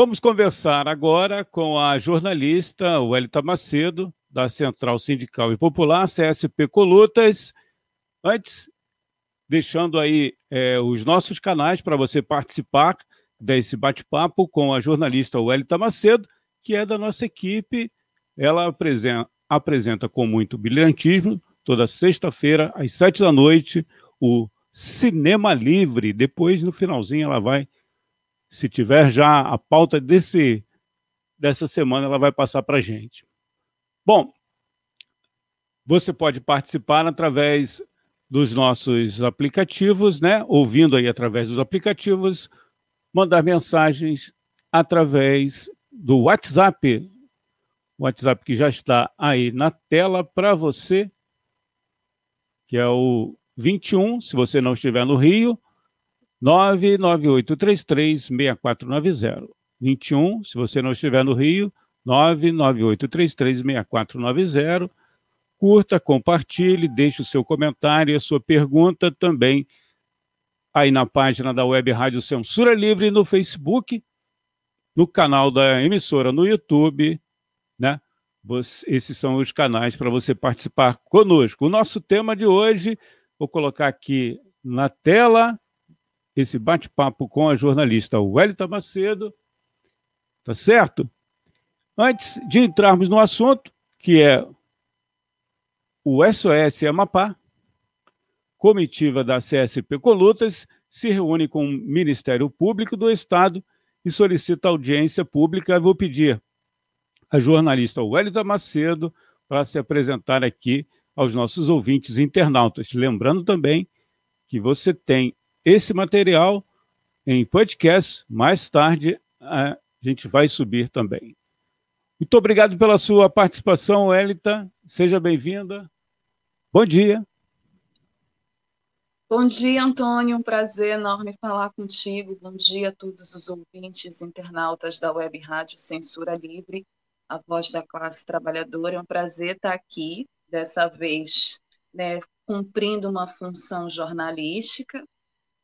Vamos conversar agora com a jornalista Welita Macedo, da Central Sindical e Popular, CSP Colutas. Antes, deixando aí é, os nossos canais para você participar desse bate-papo com a jornalista Welita Macedo, que é da nossa equipe. Ela apresenta, apresenta com muito brilhantismo, toda sexta-feira, às sete da noite, o Cinema Livre. Depois, no finalzinho, ela vai, se tiver já a pauta desse, dessa semana, ela vai passar para a gente. Bom, você pode participar através dos nossos aplicativos, né? Ouvindo aí através dos aplicativos, mandar mensagens através do WhatsApp. O WhatsApp que já está aí na tela para você, que é o 21, se você não estiver no Rio, 998336490. 21, se você não estiver no Rio, 998336490. Curta, compartilhe, deixe o seu comentário e a sua pergunta também aí na página da Web Rádio Censura Livre no Facebook, no canal da emissora no YouTube, né? Esses são os canais para você participar conosco. O nosso tema de hoje Vou colocar aqui na tela esse bate-papo com a jornalista Wellington Macedo. Tá certo? Antes de entrarmos no assunto, que é o SOS Amapá, comitiva da CSP Colutas, se reúne com o Ministério Público do Estado e solicita audiência pública. Eu vou pedir a jornalista Wellington Macedo para se apresentar aqui aos nossos ouvintes internautas. Lembrando também que você tem esse material em podcast, mais tarde a gente vai subir também. Muito obrigado pela sua participação, Elita. Seja bem-vinda. Bom dia. Bom dia, Antônio. Um prazer enorme falar contigo. Bom dia a todos os ouvintes internautas da Web Rádio Censura Livre, a voz da classe trabalhadora. É um prazer estar aqui dessa vez né, cumprindo uma função jornalística,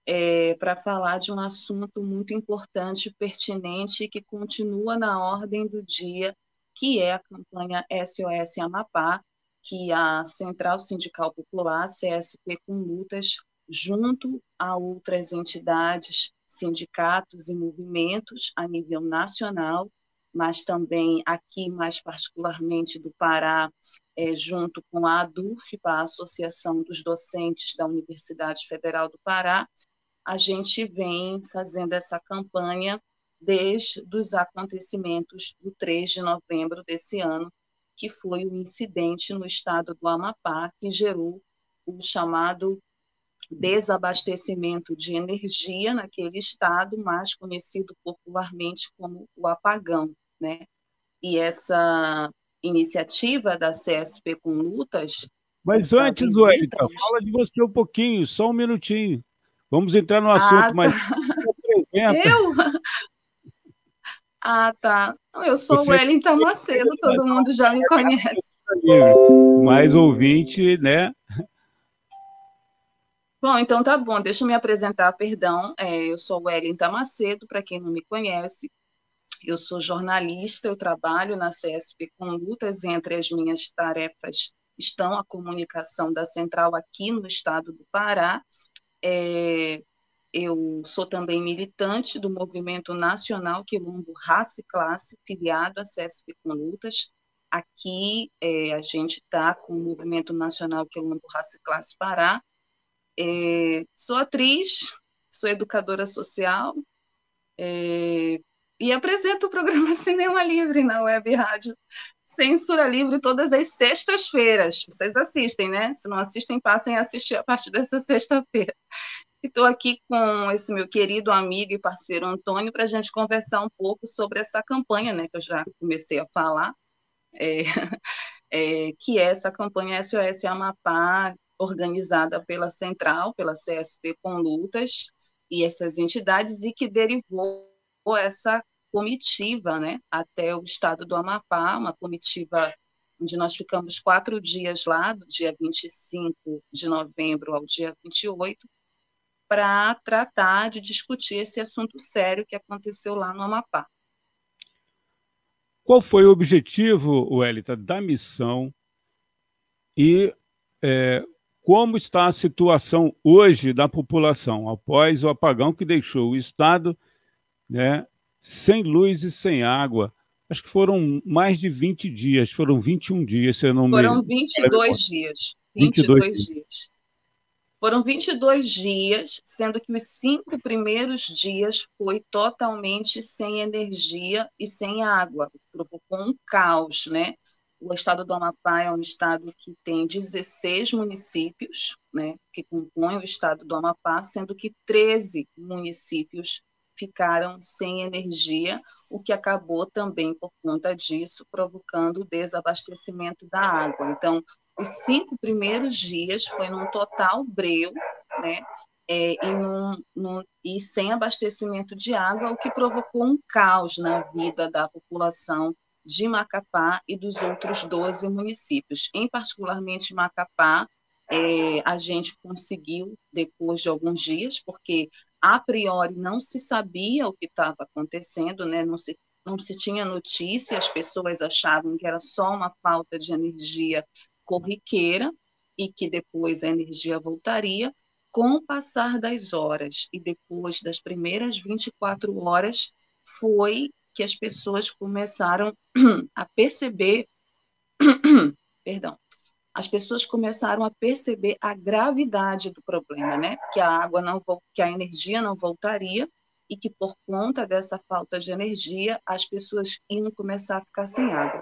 é, para falar de um assunto muito importante, pertinente, que continua na ordem do dia, que é a campanha SOS Amapá, que a Central Sindical Popular, CSP com Lutas, junto a outras entidades, sindicatos e movimentos a nível nacional, mas também aqui, mais particularmente do Pará, é, junto com a ADUF, a Associação dos Docentes da Universidade Federal do Pará, a gente vem fazendo essa campanha desde os acontecimentos do 3 de novembro desse ano, que foi o incidente no estado do Amapá, que gerou o chamado desabastecimento de energia naquele estado, mais conhecido popularmente como o apagão, né? E essa iniciativa da CSP com lutas. Mas antes, Wellington, fala de você um pouquinho, só um minutinho. Vamos entrar no assunto, ah, tá. mas Eu? Ah, tá. Eu sou você... Wellington Macedo, todo mundo já me conhece. Mais ouvinte, né? Bom, então tá bom, deixa eu me apresentar, perdão. É, eu sou Wellington Macedo, para quem não me conhece, eu sou jornalista, eu trabalho na CSP com lutas, entre as minhas tarefas estão a comunicação da central aqui no estado do Pará. É, eu sou também militante do Movimento Nacional Quilombo Raça e Classe, filiado à CSP com lutas. Aqui é, a gente está com o Movimento Nacional Quilombo Raça e Classe Pará. É, sou atriz, sou educadora social, é, e apresento o programa Cinema Livre na Web Rádio Censura Livre todas as sextas-feiras. Vocês assistem, né? Se não assistem, passem a assistir a partir dessa sexta-feira. Estou aqui com esse meu querido amigo e parceiro Antônio para a gente conversar um pouco sobre essa campanha, né? Que eu já comecei a falar, é, é, que é essa campanha SOS Amapá, organizada pela Central, pela CSP com lutas e essas entidades, e que derivou essa comitiva né, até o estado do Amapá, uma comitiva onde nós ficamos quatro dias lá, do dia 25 de novembro ao dia 28, para tratar de discutir esse assunto sério que aconteceu lá no Amapá. Qual foi o objetivo, Wellington, da missão e é, como está a situação hoje da população após o apagão que deixou o Estado né, sem luz e sem água? Acho que foram mais de 20 dias, foram 21 dias, se eu não foram me... 22 dias. 22, 22 dias. dias. Foram 22 dias, sendo que os cinco primeiros dias foi totalmente sem energia e sem água. Provocou um caos, né? O estado do Amapá é um estado que tem 16 municípios, né, que compõem o estado do Amapá, sendo que 13 municípios ficaram sem energia, o que acabou também, por conta disso, provocando o desabastecimento da água. Então, os cinco primeiros dias foi num total breu, né? É, e, num, num, e sem abastecimento de água, o que provocou um caos na vida da população de Macapá e dos outros 12 municípios. Em particularmente Macapá, é, a gente conseguiu, depois de alguns dias, porque a priori não se sabia o que estava acontecendo, né? não, se, não se tinha notícia, as pessoas achavam que era só uma falta de energia corriqueira e que depois a energia voltaria. Com o passar das horas e depois das primeiras 24 horas, foi que as pessoas começaram a perceber, perdão, as pessoas começaram a perceber a gravidade do problema, né? Que a água não, que a energia não voltaria e que por conta dessa falta de energia as pessoas iam começar a ficar sem água.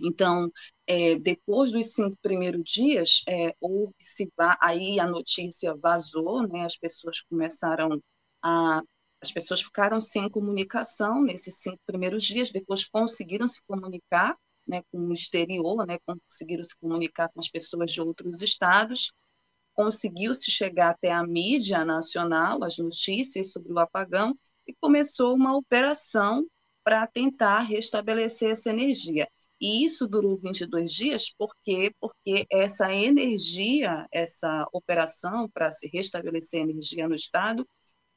Então, é, depois dos cinco primeiros dias, é, se aí a notícia vazou, né? As pessoas começaram a as pessoas ficaram sem comunicação nesses cinco primeiros dias, depois conseguiram se comunicar né, com o exterior, né, conseguiram se comunicar com as pessoas de outros estados, conseguiu-se chegar até a mídia nacional, as notícias sobre o apagão, e começou uma operação para tentar restabelecer essa energia. E isso durou 22 dias, por quê? Porque essa energia, essa operação para se restabelecer energia no Estado,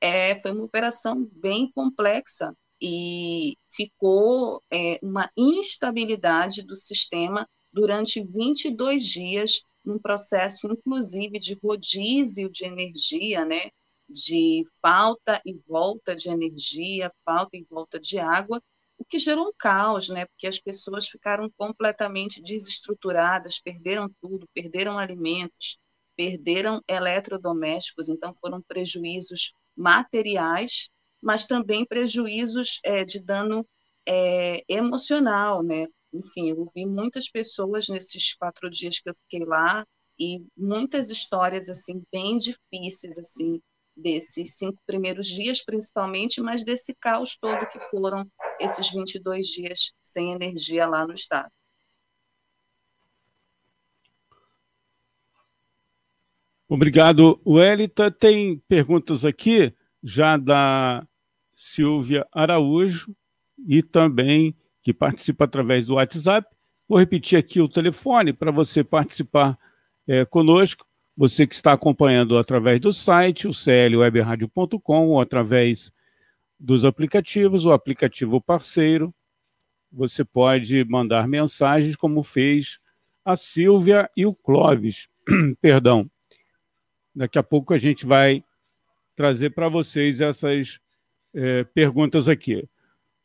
é, foi uma operação bem complexa e ficou é, uma instabilidade do sistema durante 22 dias, num processo, inclusive, de rodízio de energia, né? de falta e volta de energia, falta e volta de água, o que gerou um caos, né? porque as pessoas ficaram completamente desestruturadas, perderam tudo, perderam alimentos, perderam eletrodomésticos, então foram prejuízos materiais, mas também prejuízos é, de dano é, emocional, né? Enfim, eu vi muitas pessoas nesses quatro dias que eu fiquei lá e muitas histórias assim bem difíceis assim desses cinco primeiros dias, principalmente, mas desse caos todo que foram esses 22 dias sem energia lá no estado. Obrigado, Welita. Tem perguntas aqui já da Silvia Araújo e também que participa através do WhatsApp. Vou repetir aqui o telefone para você participar é, conosco. Você que está acompanhando através do site, o clwebradio.com, ou através dos aplicativos, o aplicativo parceiro. Você pode mandar mensagens, como fez a Silvia e o Clóvis. Perdão. Daqui a pouco a gente vai trazer para vocês essas é, perguntas aqui.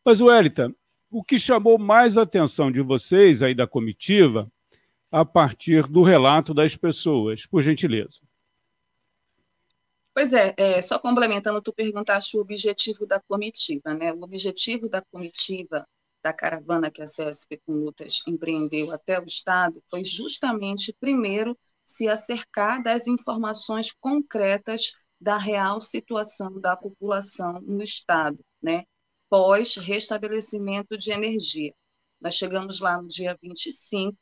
Mas, Wellington, o que chamou mais atenção de vocês aí da comitiva a partir do relato das pessoas, por gentileza? Pois é, é, só complementando, tu perguntaste o objetivo da comitiva, né? O objetivo da comitiva da caravana que a CSP com Lutas empreendeu até o Estado foi justamente, primeiro, se acercar das informações concretas da real situação da população no Estado, né, pós restabelecimento de energia. Nós chegamos lá no dia 25,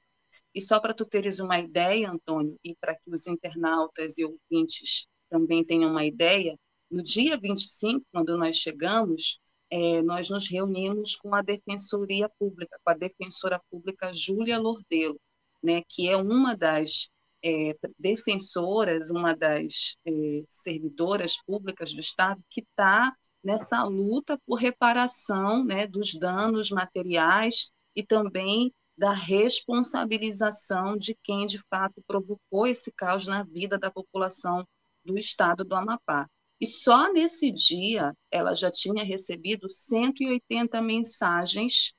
e só para tu teres uma ideia, Antônio, e para que os internautas e ouvintes também tenham uma ideia, no dia 25, quando nós chegamos, é, nós nos reunimos com a Defensoria Pública, com a defensora pública Júlia Lordelo, né, que é uma das é, defensoras, uma das é, servidoras públicas do Estado que está nessa luta por reparação né, dos danos materiais e também da responsabilização de quem de fato provocou esse caos na vida da população do estado do Amapá. E só nesse dia ela já tinha recebido 180 mensagens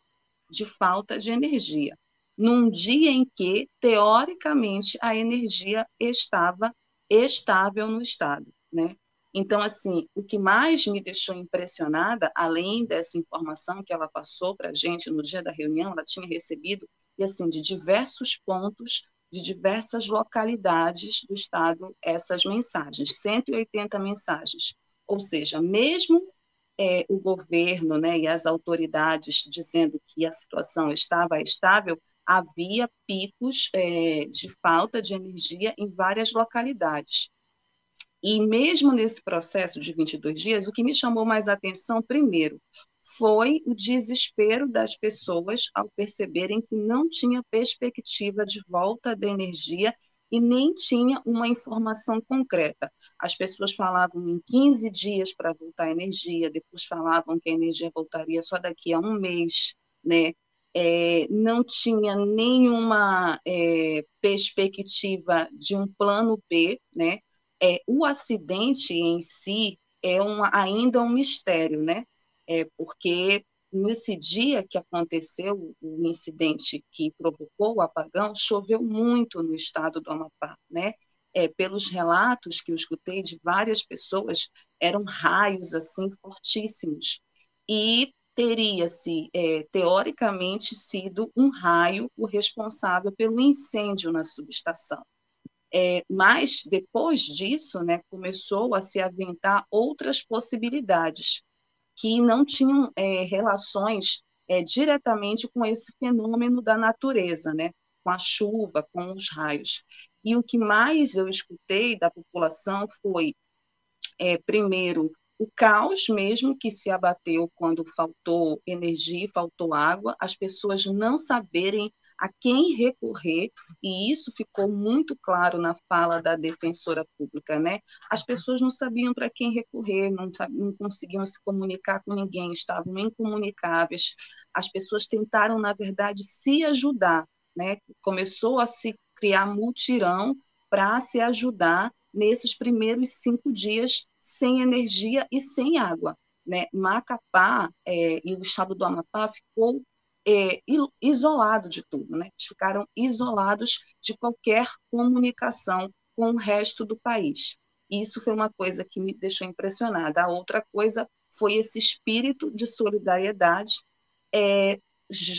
de falta de energia, num dia em que, teoricamente, a energia estava estável no estado. Né? Então, assim, o que mais me deixou impressionada, além dessa informação que ela passou para a gente no dia da reunião, ela tinha recebido, e assim, de diversos pontos, de diversas localidades do estado, essas mensagens, 180 mensagens. Ou seja, mesmo é, o governo né, e as autoridades dizendo que a situação estava estável, havia picos é, de falta de energia em várias localidades. E mesmo nesse processo de 22 dias, o que me chamou mais atenção, primeiro, foi o desespero das pessoas ao perceberem que não tinha perspectiva de volta da energia e nem tinha uma informação concreta. As pessoas falavam em 15 dias para voltar a energia, depois falavam que a energia voltaria só daqui a um mês, né? É, não tinha nenhuma é, perspectiva de um plano B, né? é, o acidente em si é ainda um mistério, né? É, porque nesse dia que aconteceu o incidente que provocou o apagão, choveu muito no estado do Amapá, né? É, pelos relatos que eu escutei de várias pessoas, eram raios assim fortíssimos e teria-se é, teoricamente sido um raio o responsável pelo incêndio na subestação. É, mas depois disso, né, começou a se aventar outras possibilidades que não tinham é, relações é, diretamente com esse fenômeno da natureza, né, com a chuva, com os raios. E o que mais eu escutei da população foi, é, primeiro, o caos mesmo que se abateu quando faltou energia, faltou água, as pessoas não saberem a quem recorrer, e isso ficou muito claro na fala da defensora pública, né? As pessoas não sabiam para quem recorrer, não, não conseguiam se comunicar com ninguém, estavam incomunicáveis. As pessoas tentaram, na verdade, se ajudar, né? Começou a se criar mutirão para se ajudar nesses primeiros cinco dias sem energia e sem água. Né? Macapá é, e o estado do Amapá ficou é, isolado de tudo, né? Eles ficaram isolados de qualquer comunicação com o resto do país. Isso foi uma coisa que me deixou impressionada. A outra coisa foi esse espírito de solidariedade é,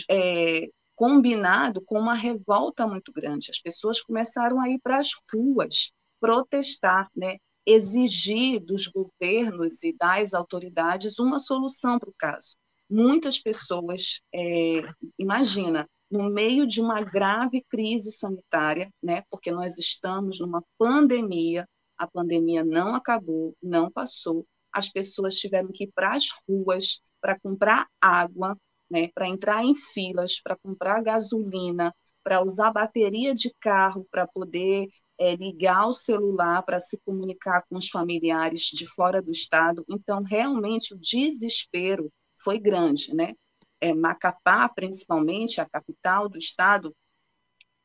é, combinado com uma revolta muito grande. As pessoas começaram a ir para as ruas protestar, né? Exigir dos governos e das autoridades uma solução para o caso. Muitas pessoas, é, imagina, no meio de uma grave crise sanitária, né, porque nós estamos numa pandemia, a pandemia não acabou, não passou, as pessoas tiveram que ir para as ruas para comprar água, né, para entrar em filas, para comprar gasolina, para usar bateria de carro para poder é, ligar o celular para se comunicar com os familiares de fora do estado. Então, realmente, o desespero foi grande, né? É, Macapá, principalmente, a capital do estado,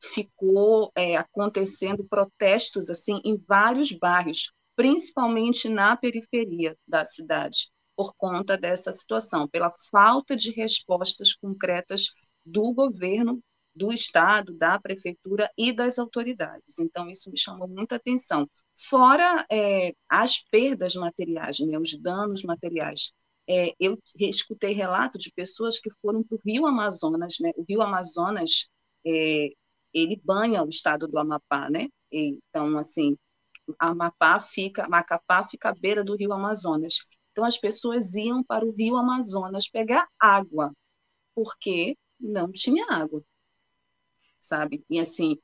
ficou é, acontecendo protestos assim em vários bairros, principalmente na periferia da cidade, por conta dessa situação, pela falta de respostas concretas do governo, do estado, da prefeitura e das autoridades. Então isso me chamou muita atenção. Fora é, as perdas materiais, né, os danos materiais é, eu escutei relatos de pessoas que foram para o Rio Amazonas, né? O Rio Amazonas, é, ele banha o estado do Amapá, né? Então, assim, Amapá fica, Macapá fica à beira do Rio Amazonas. Então, as pessoas iam para o Rio Amazonas pegar água, porque não tinha água, sabe? E assim,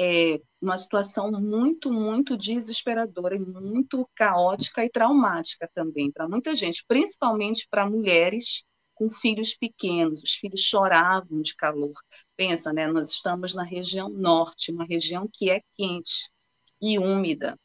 é uma situação muito, muito desesperadora e muito caótica e traumática também para muita gente, principalmente para mulheres com filhos pequenos. Os filhos choravam de calor. Pensa, né? Nós estamos na região norte, uma região que é quente e úmida.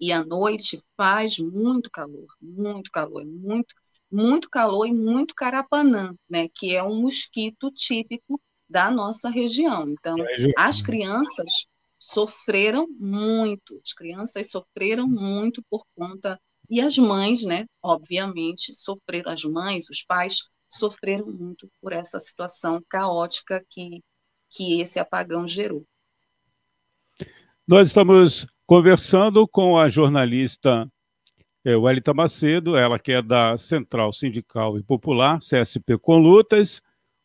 E à noite faz muito calor, muito calor, muito, muito calor e muito carapanã, né? Que é um mosquito típico da nossa região. Então, as crianças sofreram muito, as crianças sofreram muito por conta e as mães, né, obviamente, sofreram as mães, os pais sofreram muito por essa situação caótica que que esse apagão gerou. Nós estamos conversando com a jornalista é, Welita Macedo, ela que é da Central Sindical e Popular, CSP com Lutas,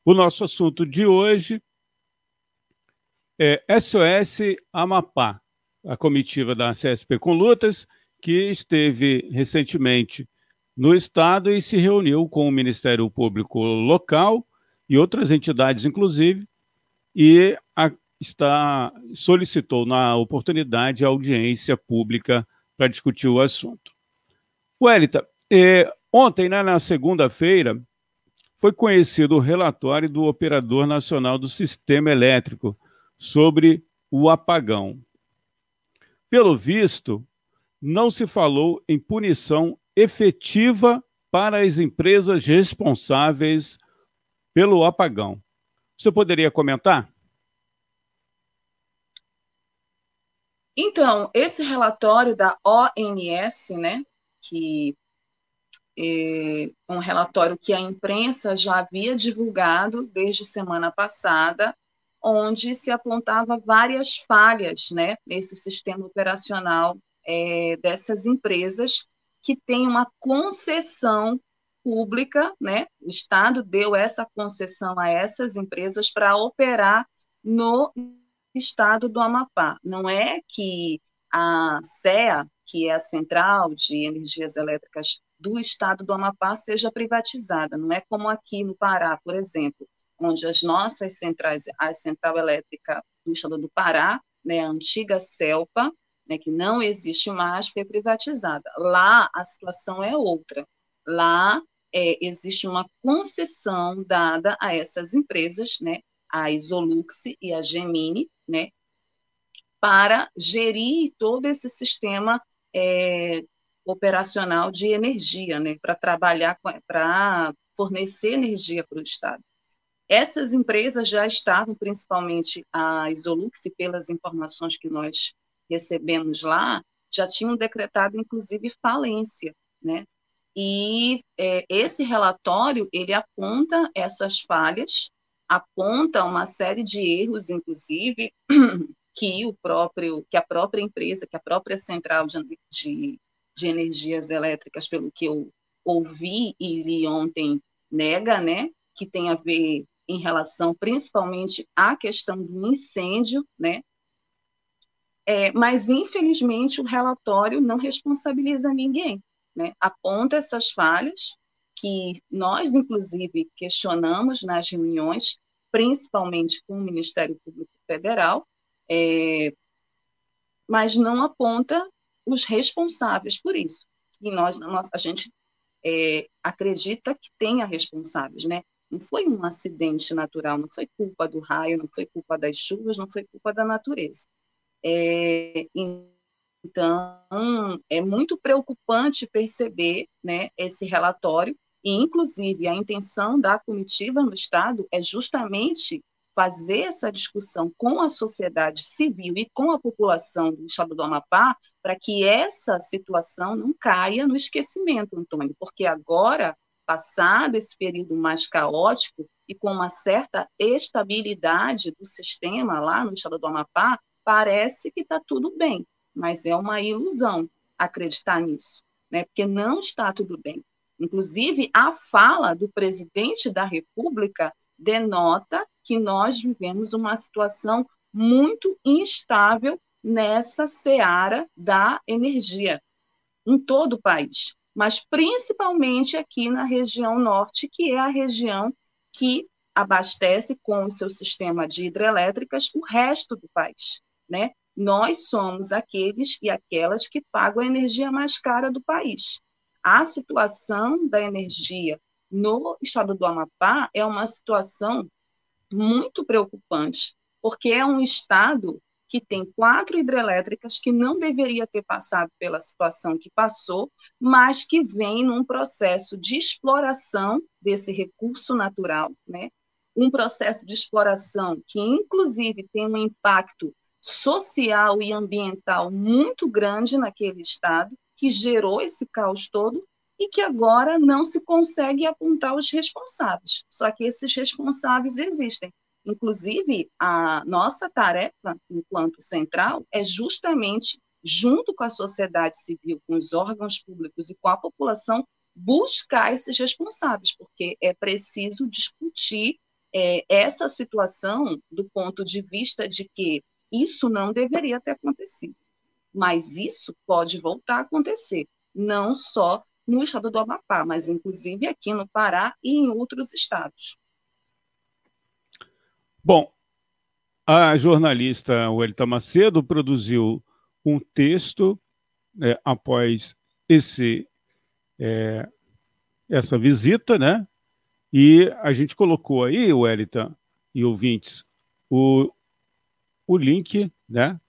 o nosso assunto de hoje é SOS Amapá, a comitiva da CSP com Lutas, que esteve recentemente no estado e se reuniu com o Ministério Público local e outras entidades, inclusive, e a, está solicitou na oportunidade a audiência pública para discutir o assunto. Welita, eh, ontem, né, na segunda-feira, foi conhecido o relatório do Operador Nacional do Sistema Elétrico sobre o apagão. Pelo visto, não se falou em punição efetiva para as empresas responsáveis pelo apagão. Você poderia comentar? Então, esse relatório da ONS, né, que um relatório que a imprensa já havia divulgado desde semana passada, onde se apontava várias falhas né, nesse sistema operacional é, dessas empresas que têm uma concessão pública, né? O Estado deu essa concessão a essas empresas para operar no estado do Amapá. Não é que a CEA, que é a Central de Energias Elétricas do estado do Amapá seja privatizada. Não é como aqui no Pará, por exemplo, onde as nossas centrais, a central elétrica do estado do Pará, né, a antiga CELPA, né, que não existe mais, foi privatizada. Lá a situação é outra. Lá é, existe uma concessão dada a essas empresas, né, a Isolux e a Gemini, né, para gerir todo esse sistema é, operacional de energia, né, para trabalhar, para fornecer energia para o Estado. Essas empresas já estavam, principalmente a Isolux, pelas informações que nós recebemos lá, já tinham decretado, inclusive, falência, né? E é, esse relatório, ele aponta essas falhas, aponta uma série de erros, inclusive, que o próprio, que a própria empresa, que a própria central de, de de energias elétricas, pelo que eu ouvi e li ontem, nega, né, que tem a ver em relação principalmente à questão do incêndio, né, é, mas infelizmente o relatório não responsabiliza ninguém, né, aponta essas falhas que nós inclusive questionamos nas reuniões, principalmente com o Ministério Público Federal, é, mas não aponta os responsáveis por isso. E nós, a gente é, acredita que tenha responsáveis, né? Não foi um acidente natural, não foi culpa do raio, não foi culpa das chuvas, não foi culpa da natureza. É, então, é muito preocupante perceber né, esse relatório, e, inclusive, a intenção da comitiva no Estado é justamente fazer essa discussão com a sociedade civil e com a população do estado do Amapá para que essa situação não caia no esquecimento, Antônio, porque agora, passado esse período mais caótico e com uma certa estabilidade do sistema lá no estado do Amapá, parece que está tudo bem, mas é uma ilusão acreditar nisso, né? porque não está tudo bem. Inclusive, a fala do presidente da República denota que nós vivemos uma situação muito instável nessa seara da energia em todo o país, mas principalmente aqui na região norte, que é a região que abastece com o seu sistema de hidrelétricas o resto do país, né? Nós somos aqueles e aquelas que pagam a energia mais cara do país. A situação da energia no estado do Amapá é uma situação muito preocupante, porque é um estado que tem quatro hidrelétricas que não deveria ter passado pela situação que passou, mas que vem num processo de exploração desse recurso natural, né? Um processo de exploração que inclusive tem um impacto social e ambiental muito grande naquele estado, que gerou esse caos todo e que agora não se consegue apontar os responsáveis. Só que esses responsáveis existem. Inclusive, a nossa tarefa, enquanto central, é justamente, junto com a sociedade civil, com os órgãos públicos e com a população, buscar esses responsáveis, porque é preciso discutir é, essa situação do ponto de vista de que isso não deveria ter acontecido. Mas isso pode voltar a acontecer, não só no estado do Amapá, mas inclusive aqui no Pará e em outros estados. Bom, a jornalista Welita Macedo produziu um texto é, após esse, é, essa visita, né? E a gente colocou aí, Welita e ouvintes, o, o link, né?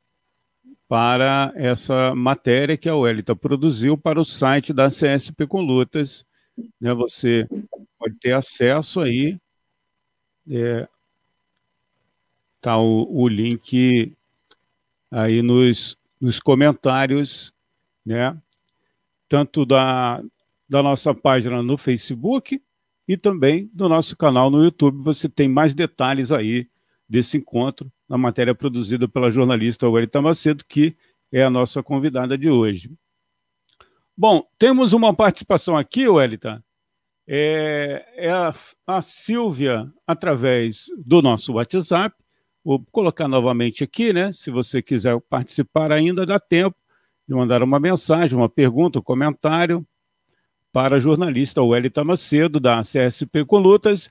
Para essa matéria que a Welita produziu para o site da CSP com Lutas. Né? Você pode ter acesso aí é, Tá o, o link aí nos, nos comentários, né? Tanto da, da nossa página no Facebook e também do nosso canal no YouTube. Você tem mais detalhes aí desse encontro na matéria produzida pela jornalista Welita Macedo, que é a nossa convidada de hoje. Bom, temos uma participação aqui, Welita. É, é a, a Silvia, através do nosso WhatsApp, Vou colocar novamente aqui, né? Se você quiser participar ainda, dá tempo de mandar uma mensagem, uma pergunta, um comentário para a jornalista Welita Macedo, da CSP Colutas.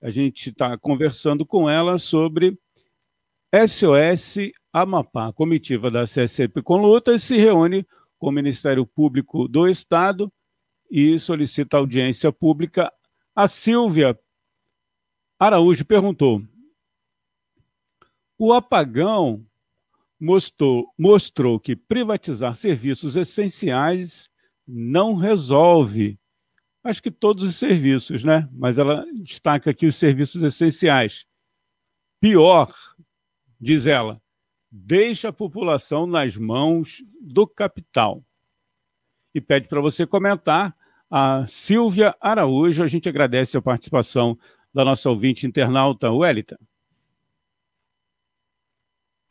A gente está conversando com ela sobre SOS Amapá. A comitiva da CSP Colutas se reúne com o Ministério Público do Estado e solicita audiência pública. A Silvia Araújo perguntou: o apagão mostrou, mostrou que privatizar serviços essenciais não resolve. Acho que todos os serviços, né? Mas ela destaca aqui os serviços essenciais. Pior, diz ela, deixa a população nas mãos do capital. E pede para você comentar a Silvia Araújo. A gente agradece a participação da nossa ouvinte internauta, Wellington.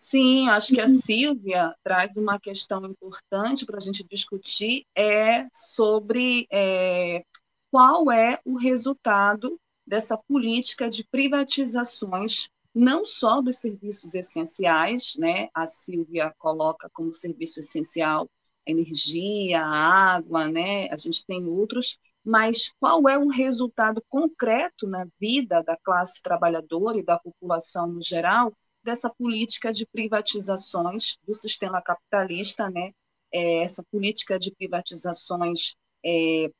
Sim, acho que a Silvia traz uma questão importante para a gente discutir, é sobre é, qual é o resultado dessa política de privatizações, não só dos serviços essenciais, né? A Silvia coloca como serviço essencial a energia, a água, né? A gente tem outros, mas qual é o resultado concreto na vida da classe trabalhadora e da população no geral dessa política de privatizações do sistema capitalista, né? É, essa política de privatizações é,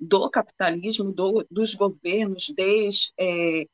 do capitalismo, do, dos governos, desde é,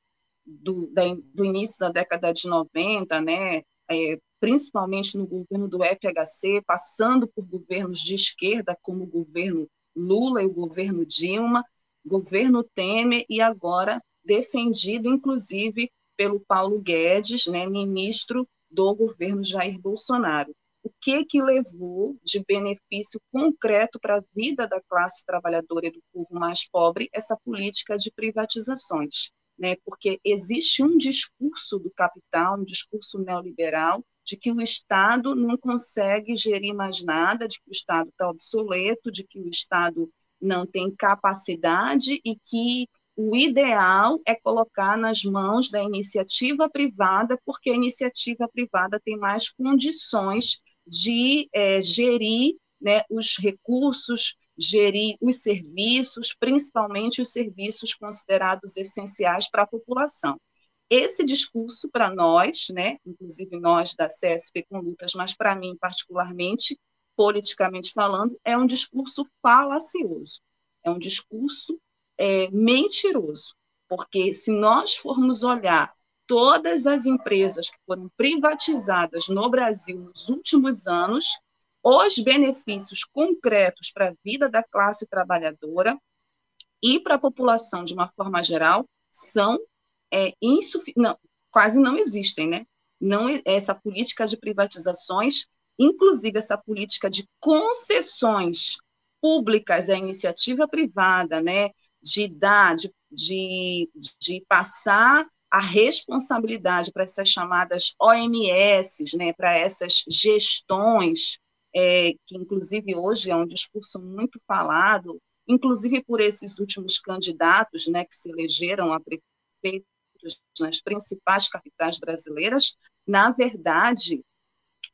do, da, do, início da década de 90, né? É, principalmente no governo do FHC, passando por governos de esquerda, como o governo Lula e o governo Dilma, governo Temer, e agora defendido, inclusive, pelo Paulo Guedes, né, ministro do governo Jair Bolsonaro. O que que levou de benefício concreto para a vida da classe trabalhadora e do povo mais pobre essa política de privatizações? Né? Porque existe um discurso do capital, um discurso neoliberal, de que o Estado não consegue gerir mais nada, de que o Estado está obsoleto, de que o Estado não tem capacidade e que o ideal é colocar nas mãos da iniciativa privada, porque a iniciativa privada tem mais condições de é, gerir né, os recursos, gerir os serviços, principalmente os serviços considerados essenciais para a população. Esse discurso, para nós, né, inclusive nós da CSP com lutas, mas para mim particularmente, politicamente falando, é um discurso falacioso, é um discurso é, mentiroso, porque se nós formos olhar todas as empresas que foram privatizadas no Brasil nos últimos anos, os benefícios concretos para a vida da classe trabalhadora e para a população de uma forma geral são é, quase não existem, né? Não essa política de privatizações, inclusive essa política de concessões públicas à iniciativa privada, né? De dar, de, de, de passar a responsabilidade para essas chamadas OMS, né, para essas gestões é, que inclusive hoje é um discurso muito falado, inclusive por esses últimos candidatos né, que se elegeram a prefeitos nas principais capitais brasileiras, na verdade,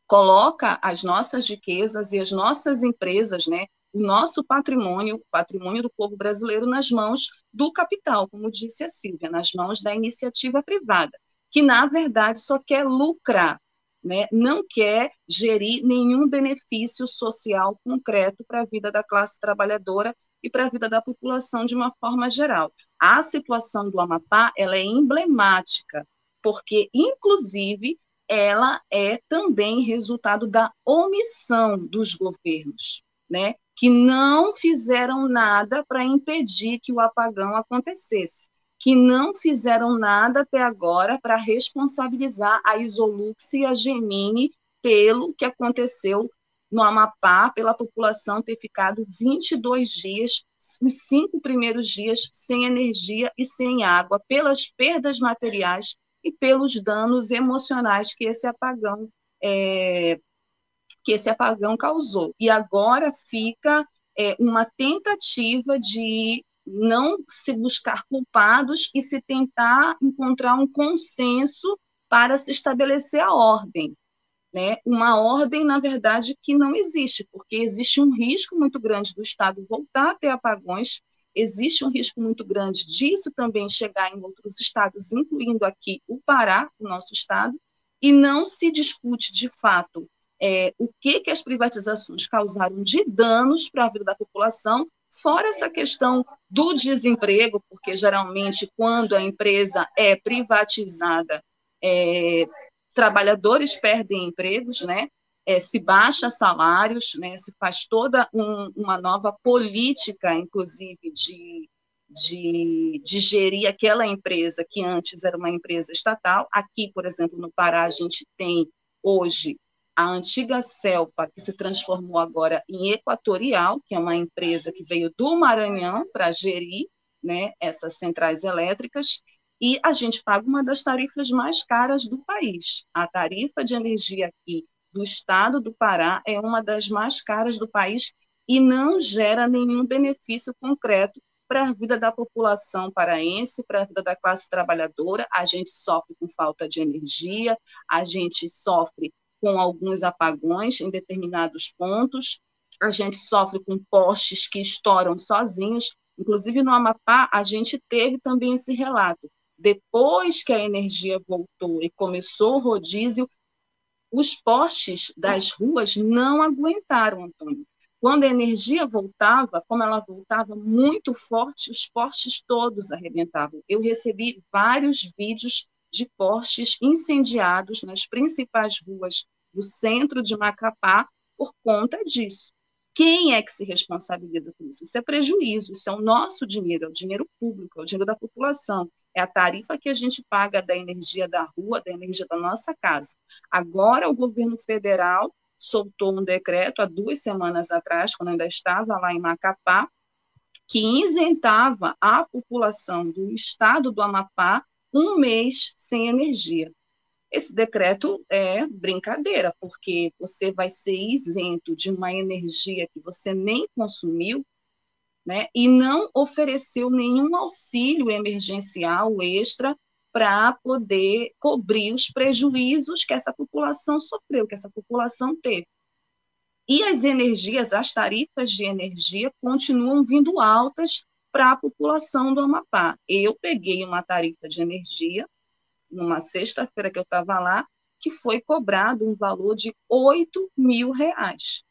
coloca as nossas riquezas e as nossas empresas, né, o nosso patrimônio, o patrimônio do povo brasileiro, nas mãos do capital, como disse a Silvia, nas mãos da iniciativa privada, que, na verdade, só quer lucrar né, não quer gerir nenhum benefício social concreto para a vida da classe trabalhadora e para a vida da população de uma forma geral. A situação do Amapá ela é emblemática, porque, inclusive, ela é também resultado da omissão dos governos, né, que não fizeram nada para impedir que o apagão acontecesse que não fizeram nada até agora para responsabilizar a Isolux e a Gemini pelo que aconteceu no Amapá, pela população ter ficado 22 dias, os cinco primeiros dias, sem energia e sem água, pelas perdas materiais e pelos danos emocionais que esse apagão é, que esse apagão causou. E agora fica é, uma tentativa de não se buscar culpados e se tentar encontrar um consenso para se estabelecer a ordem. Né? Uma ordem, na verdade, que não existe, porque existe um risco muito grande do Estado voltar a ter apagões, existe um risco muito grande disso também chegar em outros estados, incluindo aqui o Pará, o nosso estado, e não se discute de fato é, o que, que as privatizações causaram de danos para a vida da população Fora essa questão do desemprego, porque geralmente quando a empresa é privatizada, é, trabalhadores perdem empregos, né? É, se baixa salários, né? Se faz toda um, uma nova política, inclusive de, de, de gerir aquela empresa que antes era uma empresa estatal. Aqui, por exemplo, no Pará, a gente tem hoje a antiga Celpa, que se transformou agora em Equatorial, que é uma empresa que veio do Maranhão para gerir né, essas centrais elétricas, e a gente paga uma das tarifas mais caras do país. A tarifa de energia aqui do estado do Pará é uma das mais caras do país e não gera nenhum benefício concreto para a vida da população paraense, para a vida da classe trabalhadora. A gente sofre com falta de energia, a gente sofre com alguns apagões em determinados pontos, a gente sofre com postes que estouram sozinhos. Inclusive, no Amapá, a gente teve também esse relato. Depois que a energia voltou e começou o rodízio, os postes das ruas não aguentaram, Antônio. Quando a energia voltava, como ela voltava muito forte, os postes todos arrebentavam. Eu recebi vários vídeos de postes incendiados nas principais ruas do centro de Macapá por conta disso. Quem é que se responsabiliza por isso? Isso é prejuízo, isso é o nosso dinheiro, é o dinheiro público, é o dinheiro da população, é a tarifa que a gente paga da energia da rua, da energia da nossa casa. Agora, o governo federal soltou um decreto há duas semanas atrás, quando ainda estava lá em Macapá, que isentava a população do estado do Amapá um mês sem energia. Esse decreto é brincadeira, porque você vai ser isento de uma energia que você nem consumiu, né, e não ofereceu nenhum auxílio emergencial extra para poder cobrir os prejuízos que essa população sofreu, que essa população teve. E as energias, as tarifas de energia continuam vindo altas para a população do Amapá. Eu peguei uma tarifa de energia numa sexta-feira que eu estava lá, que foi cobrado um valor de 8 mil reais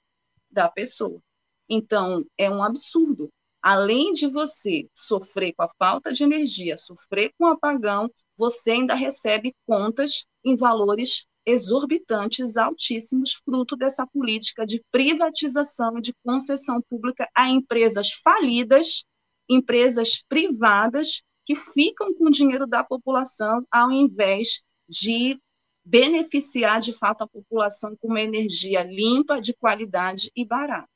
da pessoa. Então, é um absurdo. Além de você sofrer com a falta de energia, sofrer com o apagão, você ainda recebe contas em valores exorbitantes, altíssimos, fruto dessa política de privatização e de concessão pública a empresas falidas, empresas privadas que ficam com o dinheiro da população ao invés de beneficiar de fato a população com uma energia limpa, de qualidade e barata.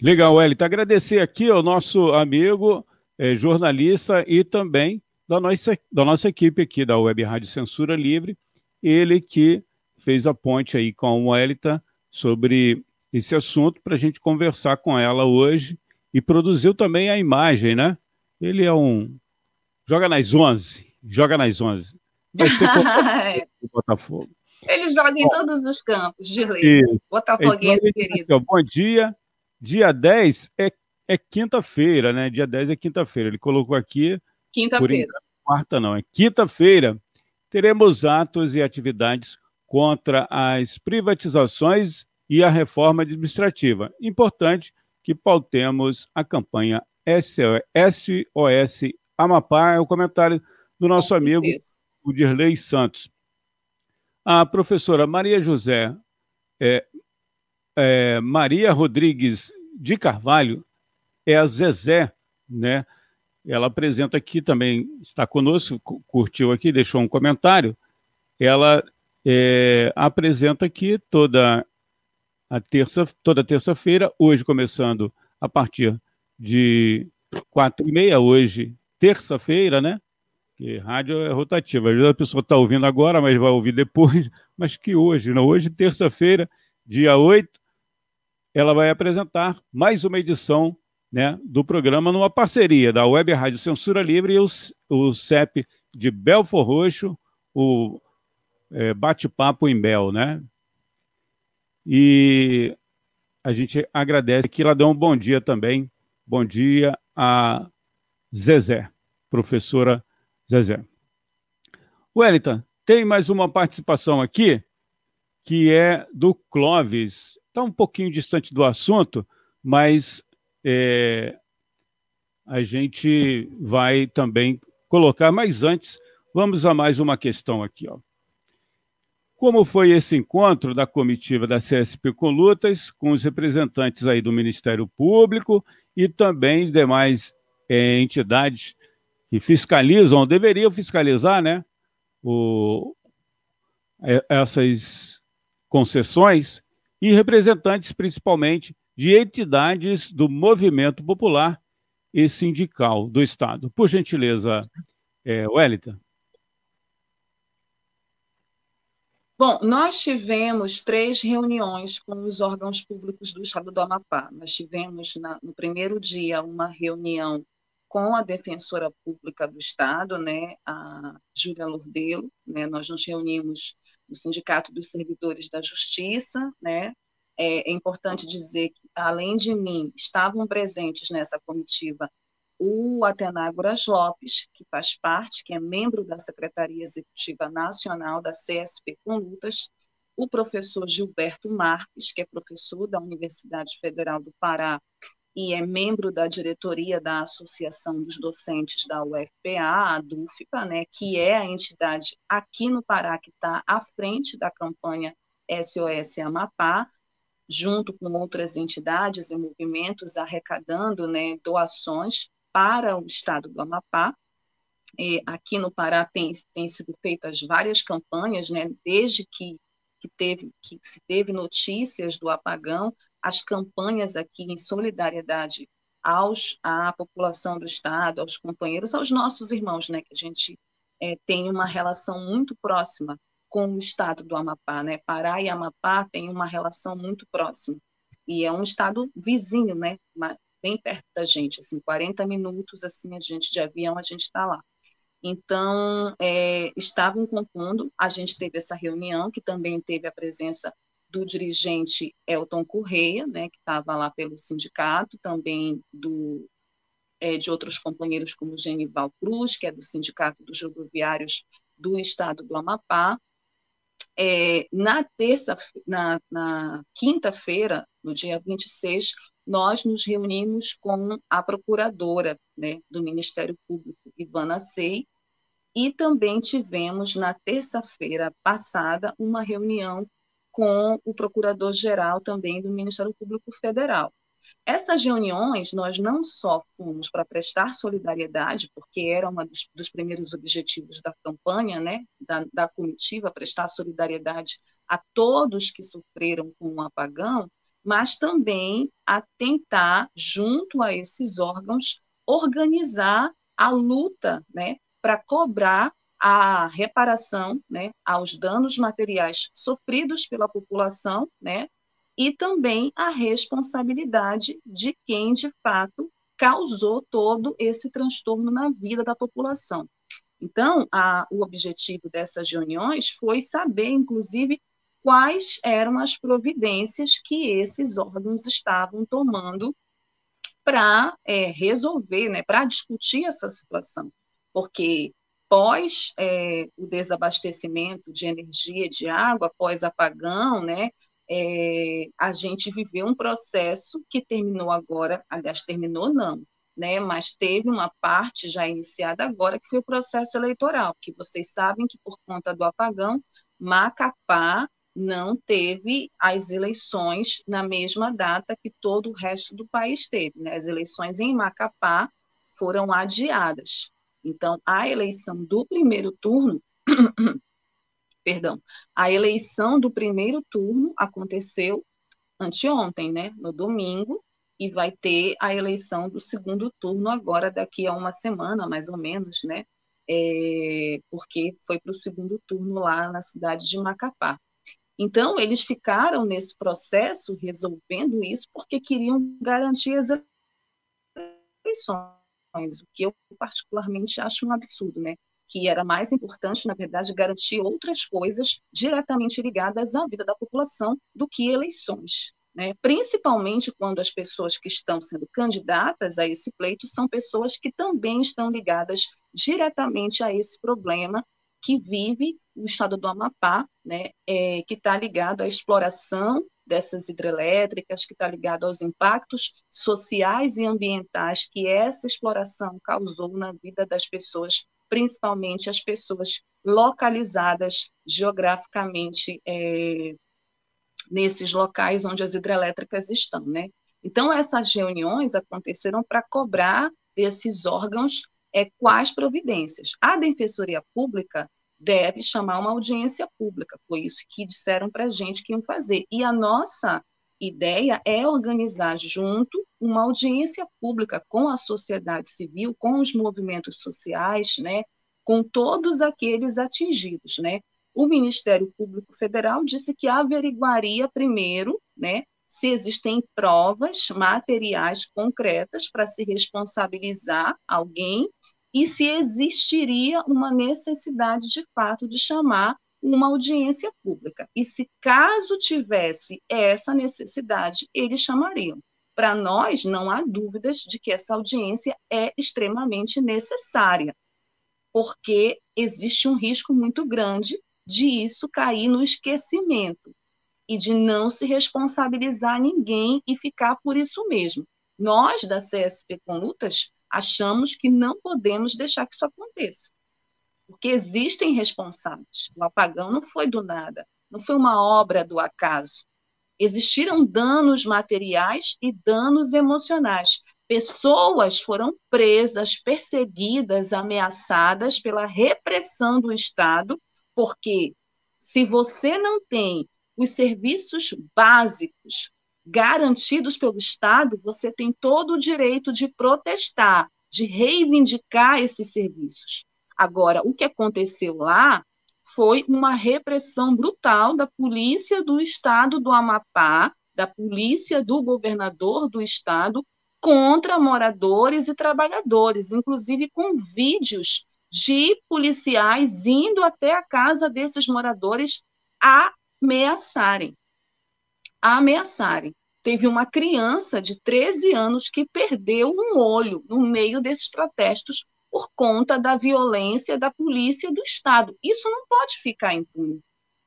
Legal, Wellington. Agradecer aqui ao nosso amigo é, jornalista e também da nossa, da nossa equipe aqui da Web Rádio Censura Livre, ele que fez a ponte aí com o Wellington sobre esse assunto para a gente conversar com ela hoje e produziu também a imagem, né? Ele é um. Joga nas 11. Joga nas 11. Vai ser o Botafogo. Ele joga em Bom, todos os campos de lei. Botafoguense, então, querido. Aqui, bom dia. Dia 10 é, é quinta-feira, né? Dia 10 é quinta-feira. Ele colocou aqui. Quinta-feira. Quarta não, é quinta-feira. Teremos atos e atividades contra as privatizações e a reforma administrativa. Importante que pautemos a campanha SOS Amapá. É o comentário do nosso Com amigo o Dirley Santos. A professora Maria José é, é, Maria Rodrigues de Carvalho é a Zezé, né? Ela apresenta aqui também, está conosco, curtiu aqui, deixou um comentário. Ela é, apresenta aqui toda a terça, toda terça-feira, hoje começando a partir de quatro e meia, hoje, terça-feira, né? Que rádio é rotativa. Às vezes a pessoa está ouvindo agora, mas vai ouvir depois, mas que hoje, não? Hoje, terça-feira, dia 8, ela vai apresentar mais uma edição né, do programa numa parceria da Web Rádio Censura Livre e o, o CEP de Belfor Roxo, o é, Bate-Papo em Bel, né? E a gente agradece que ela deu um bom dia também. Bom dia a Zezé, professora Zezé. Wellington, tem mais uma participação aqui, que é do Clóvis está um pouquinho distante do assunto, mas é, a gente vai também colocar. Mas antes, vamos a mais uma questão aqui. Ó. Como foi esse encontro da comitiva da CSP com Lutas, com os representantes aí do Ministério Público e também demais é, entidades que fiscalizam, deveriam fiscalizar, né, o, é, essas concessões e representantes, principalmente, de entidades do movimento popular e sindical do Estado. Por gentileza, é, Wellington. Bom, nós tivemos três reuniões com os órgãos públicos do Estado do Amapá. Nós tivemos, na, no primeiro dia, uma reunião com a defensora pública do Estado, né, a Júlia Lordelo. Né, nós nos reunimos do Sindicato dos Servidores da Justiça, né? É, é importante dizer que, além de mim, estavam presentes nessa comitiva o Atenágoras Lopes, que faz parte, que é membro da Secretaria Executiva Nacional da CSP com Lutas, o professor Gilberto Marques, que é professor da Universidade Federal do Pará e é membro da diretoria da Associação dos Docentes da UFPA, a DUFPA, né, que é a entidade aqui no Pará que está à frente da campanha SOS Amapá, junto com outras entidades e movimentos arrecadando né, doações para o estado do Amapá. E aqui no Pará tem, tem sido feitas várias campanhas, né, desde que, que, teve, que se teve notícias do apagão, as campanhas aqui em solidariedade aos à população do estado, aos companheiros, aos nossos irmãos, né, que a gente é, tem uma relação muito próxima com o estado do Amapá, né? Pará e Amapá têm uma relação muito próxima e é um estado vizinho, né? Bem perto da gente, assim, 40 minutos assim a gente de avião a gente está lá. Então, é, estavam compondo, a gente teve essa reunião, que também teve a presença do dirigente Elton Correia, né, que estava lá pelo sindicato, também do, é, de outros companheiros como Genival Cruz, que é do Sindicato dos Rodoviários do Estado do Amapá. É, na terça, na, na quinta-feira, no dia 26, nós nos reunimos com a procuradora né, do Ministério Público, Ivana Sei, e também tivemos, na terça-feira passada, uma reunião com o procurador-geral também do Ministério Público Federal. Essas reuniões, nós não só fomos para prestar solidariedade, porque era um dos, dos, primeiros objetivos da campanha, né, da, da comitiva, prestar solidariedade a todos que sofreram com o apagão, mas também a tentar, junto a esses órgãos, organizar a luta né, para cobrar a reparação né, aos danos materiais sofridos pela população, né, e também a responsabilidade de quem, de fato, causou todo esse transtorno na vida da população. Então, a, o objetivo dessas reuniões foi saber, inclusive, quais eram as providências que esses órgãos estavam tomando para é, resolver, né, para discutir essa situação. Porque pós é, o desabastecimento de energia, de água, pós apagão, né, é, a gente viveu um processo que terminou agora, aliás, terminou não, né, mas teve uma parte já iniciada agora, que foi o processo eleitoral, que vocês sabem que por conta do apagão, Macapá não teve as eleições na mesma data que todo o resto do país teve. Né? As eleições em Macapá foram adiadas. Então, a eleição do primeiro turno, perdão, a eleição do primeiro turno aconteceu anteontem, né, no domingo, e vai ter a eleição do segundo turno agora, daqui a uma semana, mais ou menos, né, é, porque foi para o segundo turno lá na cidade de Macapá. Então, eles ficaram nesse processo resolvendo isso porque queriam garantir as eleições o que eu particularmente acho um absurdo, né? Que era mais importante, na verdade, garantir outras coisas diretamente ligadas à vida da população do que eleições. Né? Principalmente quando as pessoas que estão sendo candidatas a esse pleito são pessoas que também estão ligadas diretamente a esse problema que vive o estado do Amapá, né? É, que está ligado à exploração dessas hidrelétricas, que está ligado aos impactos sociais e ambientais que essa exploração causou na vida das pessoas, principalmente as pessoas localizadas geograficamente é, nesses locais onde as hidrelétricas estão, né? Então essas reuniões aconteceram para cobrar desses órgãos é, quais providências. A Defensoria Pública deve chamar uma audiência pública. Foi isso que disseram para a gente que iam fazer. E a nossa ideia é organizar junto uma audiência pública com a sociedade civil, com os movimentos sociais, né, com todos aqueles atingidos, né? O Ministério Público Federal disse que averiguaria primeiro, né, se existem provas materiais concretas para se responsabilizar alguém e se existiria uma necessidade de fato de chamar uma audiência pública. E se caso tivesse essa necessidade, eles chamariam. Para nós, não há dúvidas de que essa audiência é extremamente necessária, porque existe um risco muito grande de isso cair no esquecimento e de não se responsabilizar ninguém e ficar por isso mesmo. Nós, da CSP com Lutas, achamos que não podemos deixar que isso aconteça. Porque existem responsáveis. O apagão não foi do nada, não foi uma obra do acaso. Existiram danos materiais e danos emocionais. Pessoas foram presas, perseguidas, ameaçadas pela repressão do Estado, porque se você não tem os serviços básicos garantidos pelo Estado, você tem todo o direito de protestar, de reivindicar esses serviços. Agora, o que aconteceu lá foi uma repressão brutal da polícia do Estado do Amapá, da polícia do governador do Estado, contra moradores e trabalhadores, inclusive com vídeos de policiais indo até a casa desses moradores ameaçarem. Ameaçarem. Teve uma criança de 13 anos que perdeu um olho no meio desses protestos por conta da violência da polícia do Estado. Isso não pode ficar impune.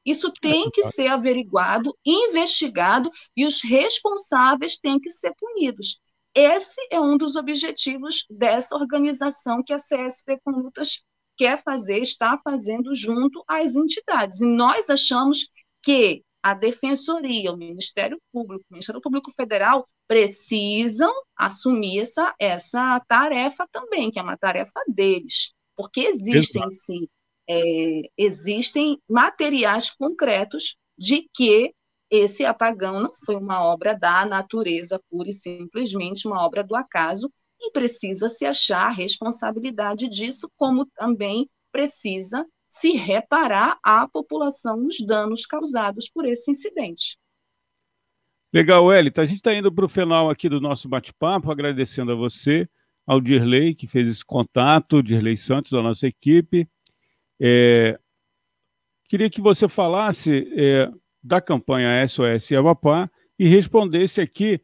Isso tem que ser averiguado, investigado e os responsáveis têm que ser punidos. Esse é um dos objetivos dessa organização que a CSP Condutas quer fazer, está fazendo junto às entidades. E nós achamos que a Defensoria, o Ministério Público, o Ministério Público Federal precisam assumir essa, essa tarefa também, que é uma tarefa deles, porque existem Exato. sim é, existem materiais concretos de que esse apagão não foi uma obra da natureza pura e simplesmente uma obra do acaso e precisa se achar a responsabilidade disso, como também precisa se reparar à população os danos causados por esse incidente. Legal, Elita. A gente está indo para o final aqui do nosso bate-papo, agradecendo a você, ao Dirley, que fez esse contato, Dirley Santos, da nossa equipe, é, queria que você falasse é, da campanha SOS Amapá e respondesse aqui,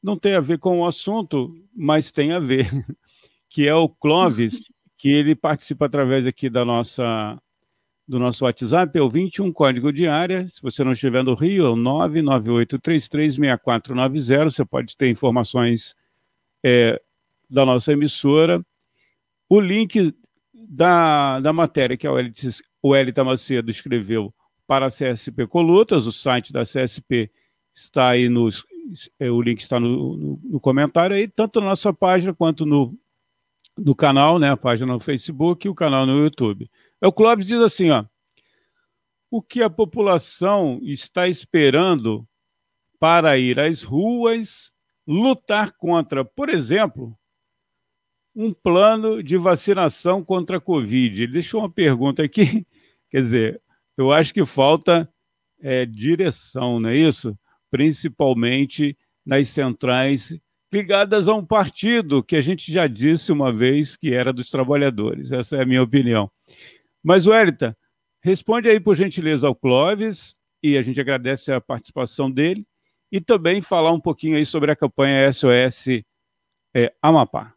não tem a ver com o assunto, mas tem a ver, que é o Clóvis, que ele participa através aqui da nossa do nosso WhatsApp, é o 21 código de área. Se você não estiver no Rio, é o 998336490. Você pode ter informações é, da nossa emissora. O link da, da matéria que o Elita Macedo escreveu para a CSP Colutas, o site da CSP está aí nos. É, o link está no, no, no, comentário aí, tanto na nossa página quanto no, no canal, né? A página no Facebook e o canal no YouTube. O Clóvis diz assim, ó. O que a população está esperando para ir às ruas lutar contra, por exemplo, um plano de vacinação contra a Covid. Ele deixou uma pergunta aqui, quer dizer, eu acho que falta é, direção, não é isso? Principalmente nas centrais ligadas a um partido que a gente já disse uma vez que era dos trabalhadores. Essa é a minha opinião. Mas, Wellington, responde aí, por gentileza, ao Clóvis, e a gente agradece a participação dele, e também falar um pouquinho aí sobre a campanha SOS é, Amapá.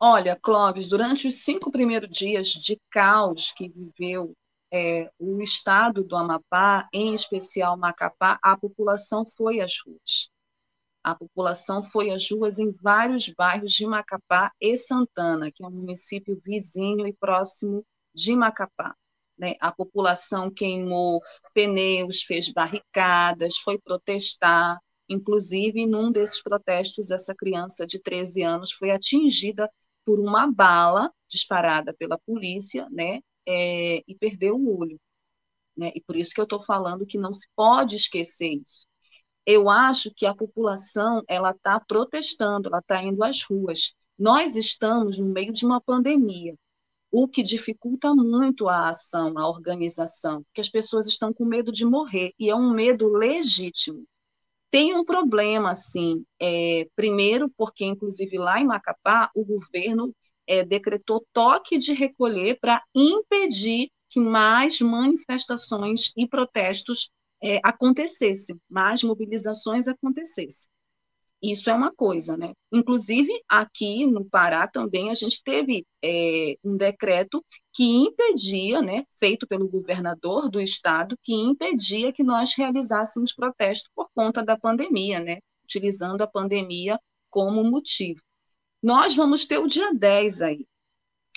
Olha, Clóvis, durante os cinco primeiros dias de caos que viveu é, o estado do Amapá, em especial Macapá, a população foi às ruas. A população foi às ruas em vários bairros de Macapá e Santana, que é um município vizinho e próximo de Macapá. Né? A população queimou pneus, fez barricadas, foi protestar. Inclusive, num desses protestos, essa criança de 13 anos foi atingida por uma bala disparada pela polícia, né, é, e perdeu o olho. Né? E por isso que eu estou falando que não se pode esquecer isso. Eu acho que a população ela está protestando, ela está indo às ruas. Nós estamos no meio de uma pandemia, o que dificulta muito a ação, a organização, porque as pessoas estão com medo de morrer e é um medo legítimo. Tem um problema, assim, é, primeiro, porque, inclusive, lá em Macapá, o governo é, decretou toque de recolher para impedir que mais manifestações e protestos é, acontecessem, mais mobilizações acontecessem. Isso é uma coisa, né? Inclusive, aqui no Pará também a gente teve é, um decreto que impedia, né, feito pelo governador do estado, que impedia que nós realizássemos protesto por conta da pandemia, né? Utilizando a pandemia como motivo. Nós vamos ter o dia 10 aí,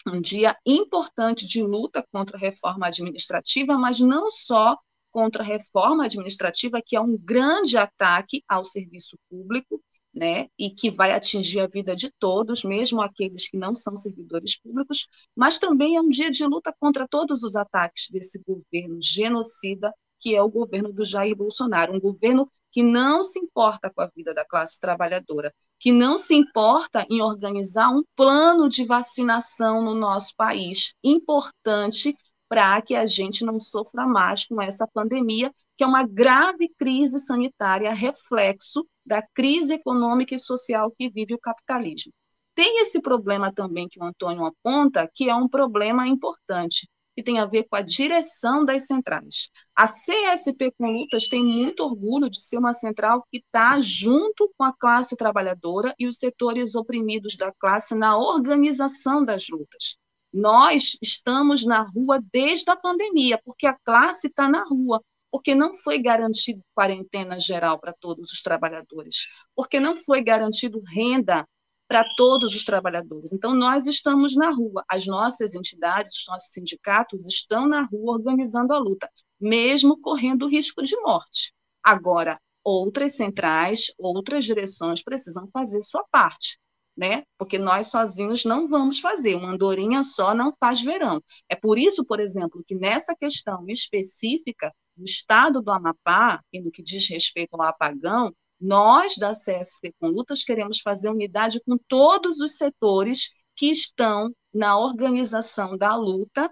um dia importante de luta contra a reforma administrativa, mas não só contra a reforma administrativa, que é um grande ataque ao serviço público, né, e que vai atingir a vida de todos, mesmo aqueles que não são servidores públicos, mas também é um dia de luta contra todos os ataques desse governo genocida, que é o governo do Jair Bolsonaro, um governo que não se importa com a vida da classe trabalhadora, que não se importa em organizar um plano de vacinação no nosso país, importante para que a gente não sofra mais com essa pandemia, que é uma grave crise sanitária, reflexo da crise econômica e social que vive o capitalismo. tem esse problema também que o Antônio aponta, que é um problema importante, que tem a ver com a direção das centrais. A CSP com Lutas tem muito orgulho de ser uma central que está junto com a classe trabalhadora e os setores oprimidos da classe na organização das lutas. Nós estamos na rua desde a pandemia, porque a classe está na rua, porque não foi garantido quarentena geral para todos os trabalhadores, porque não foi garantido renda para todos os trabalhadores. Então, nós estamos na rua, as nossas entidades, os nossos sindicatos estão na rua organizando a luta, mesmo correndo o risco de morte. Agora, outras centrais, outras direções precisam fazer sua parte, né? Porque nós sozinhos não vamos fazer, uma andorinha só não faz verão. É por isso, por exemplo, que nessa questão específica do estado do Amapá, e no que diz respeito ao apagão, nós, da CSP com Lutas, queremos fazer unidade com todos os setores que estão na organização da luta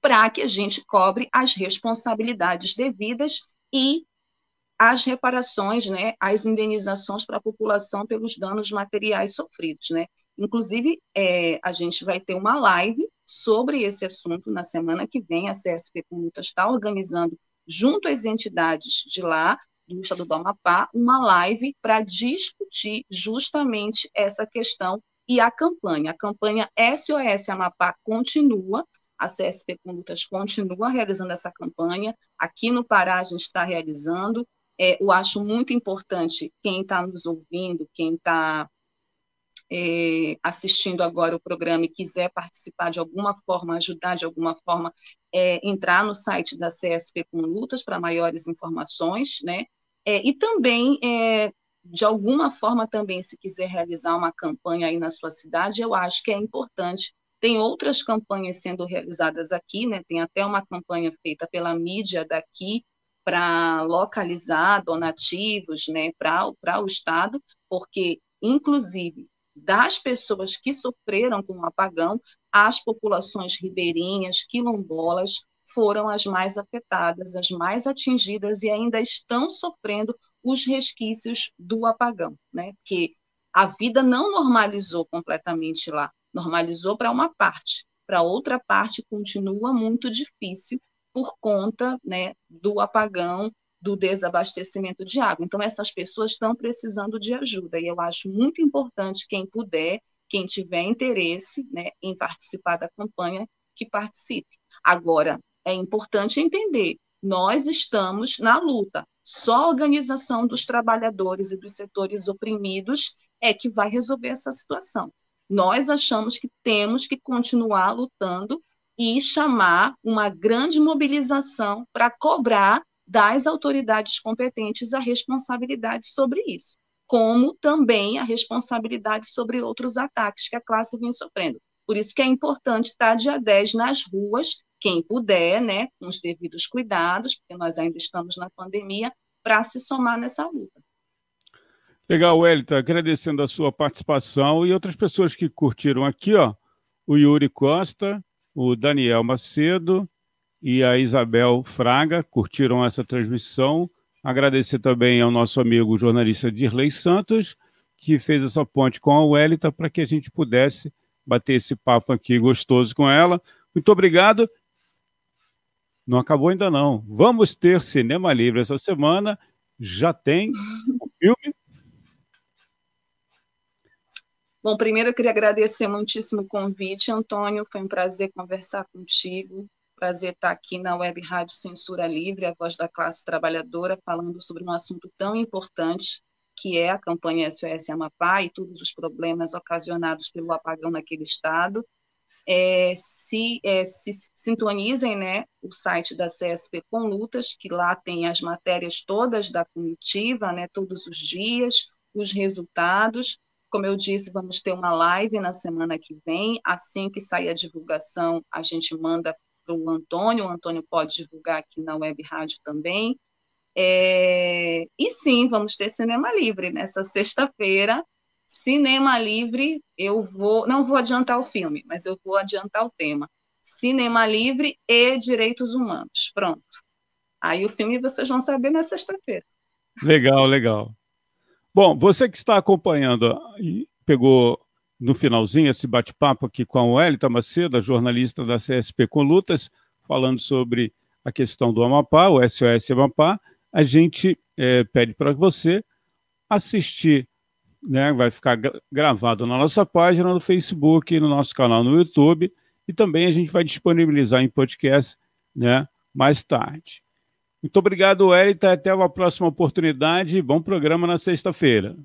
para que a gente cobre as responsabilidades devidas e as reparações, né, as indenizações para a população pelos danos materiais sofridos, né? Inclusive, é, a gente vai ter uma live sobre esse assunto na semana que vem. A CSP com Lutas está organizando, junto às entidades de lá, do estado do Amapá uma live para discutir justamente essa questão e a campanha. A campanha SOS Amapá continua, a CSP com Lutas continua realizando essa campanha. Aqui no Pará a gente está realizando. É, eu acho muito importante quem está nos ouvindo, quem está é, assistindo agora o programa e quiser participar de alguma forma, ajudar de alguma forma, é, entrar no site da CSP com Lutas para maiores informações, né? É, e também, é, de alguma forma, também, se quiser realizar uma campanha aí na sua cidade, eu acho que é importante. Tem outras campanhas sendo realizadas aqui, né? Tem até uma campanha feita pela mídia daqui para localizar donativos, né, para o Estado, porque, inclusive, das pessoas que sofreram com o apagão, as populações ribeirinhas, quilombolas, foram as mais afetadas, as mais atingidas e ainda estão sofrendo os resquícios do apagão, né? Porque a vida não normalizou completamente lá, normalizou para uma parte, para outra parte continua muito difícil por conta, né, do apagão, do desabastecimento de água. Então essas pessoas estão precisando de ajuda e eu acho muito importante quem puder, quem tiver interesse, né, em participar da campanha, que participe. Agora, é importante entender, nós estamos na luta. Só a organização dos trabalhadores e dos setores oprimidos é que vai resolver essa situação. Nós achamos que temos que continuar lutando e chamar uma grande mobilização para cobrar das autoridades competentes a responsabilidade sobre isso, como também a responsabilidade sobre outros ataques que a classe vem sofrendo. Por isso que é importante estar dia 10 nas ruas quem puder, né, com os devidos cuidados, porque nós ainda estamos na pandemia, para se somar nessa luta. Legal, Wellington, agradecendo a sua participação e outras pessoas que curtiram aqui, ó, o Yuri Costa, o Daniel Macedo e a Isabel Fraga curtiram essa transmissão. Agradecer também ao nosso amigo jornalista Dirley Santos, que fez essa ponte com a Wellington para que a gente pudesse bater esse papo aqui gostoso com ela. Muito obrigado não acabou ainda não. Vamos ter cinema livre essa semana. Já tem o filme. Bom, primeiro eu queria agradecer muitíssimo o convite, Antônio. Foi um prazer conversar contigo. Prazer estar aqui na Web Rádio Censura Livre, a voz da classe trabalhadora, falando sobre um assunto tão importante que é a campanha SOS Amapá e todos os problemas ocasionados pelo apagão naquele estado é, se, é, se sintonizem né, o site da CSP com Lutas, que lá tem as matérias todas da comitiva, né, todos os dias, os resultados. Como eu disse, vamos ter uma live na semana que vem. Assim que sair a divulgação, a gente manda para o Antônio. O Antônio pode divulgar aqui na Web Rádio também. É... E sim, vamos ter Cinema Livre nessa sexta-feira, Cinema Livre, eu vou, não vou adiantar o filme, mas eu vou adiantar o tema. Cinema Livre e Direitos Humanos. Pronto. Aí o filme vocês vão saber na sexta-feira. Legal, legal. Bom, você que está acompanhando e pegou no finalzinho, esse bate-papo aqui com a Wellington Macedo, jornalista da CSP com Lutas, falando sobre a questão do Amapá, o SOS Amapá, a gente é, pede para você assistir, né, vai ficar gravado na nossa página no Facebook, no nosso canal no YouTube, e também a gente vai disponibilizar em podcast né, mais tarde. Muito obrigado, Wellington. Até uma próxima oportunidade. Bom programa na sexta-feira.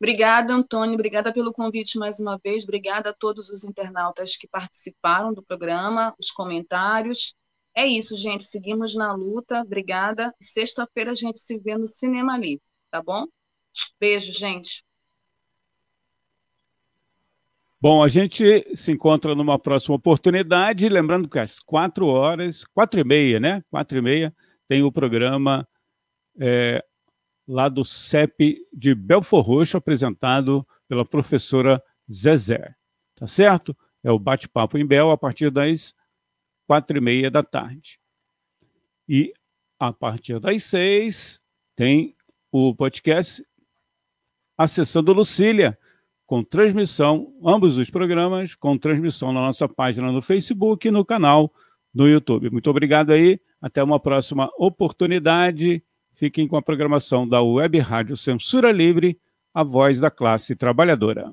Obrigada, Antônio. Obrigada pelo convite mais uma vez. Obrigada a todos os internautas que participaram do programa, os comentários. É isso, gente. Seguimos na luta. Obrigada. Sexta-feira a gente se vê no Cinema Livre, tá bom? Beijo, gente. Bom, a gente se encontra numa próxima oportunidade. Lembrando que às quatro horas, quatro e meia, né? Quatro e meia, tem o programa é, lá do CEP de Belfor Roxo, apresentado pela professora Zezé. Tá certo? É o bate-papo em Bel a partir das quatro e meia da tarde. E a partir das seis tem o podcast Acessando Lucília com transmissão, ambos os programas, com transmissão na nossa página no Facebook e no canal no YouTube. Muito obrigado aí, até uma próxima oportunidade. Fiquem com a programação da Web Rádio Censura Livre, a voz da classe trabalhadora.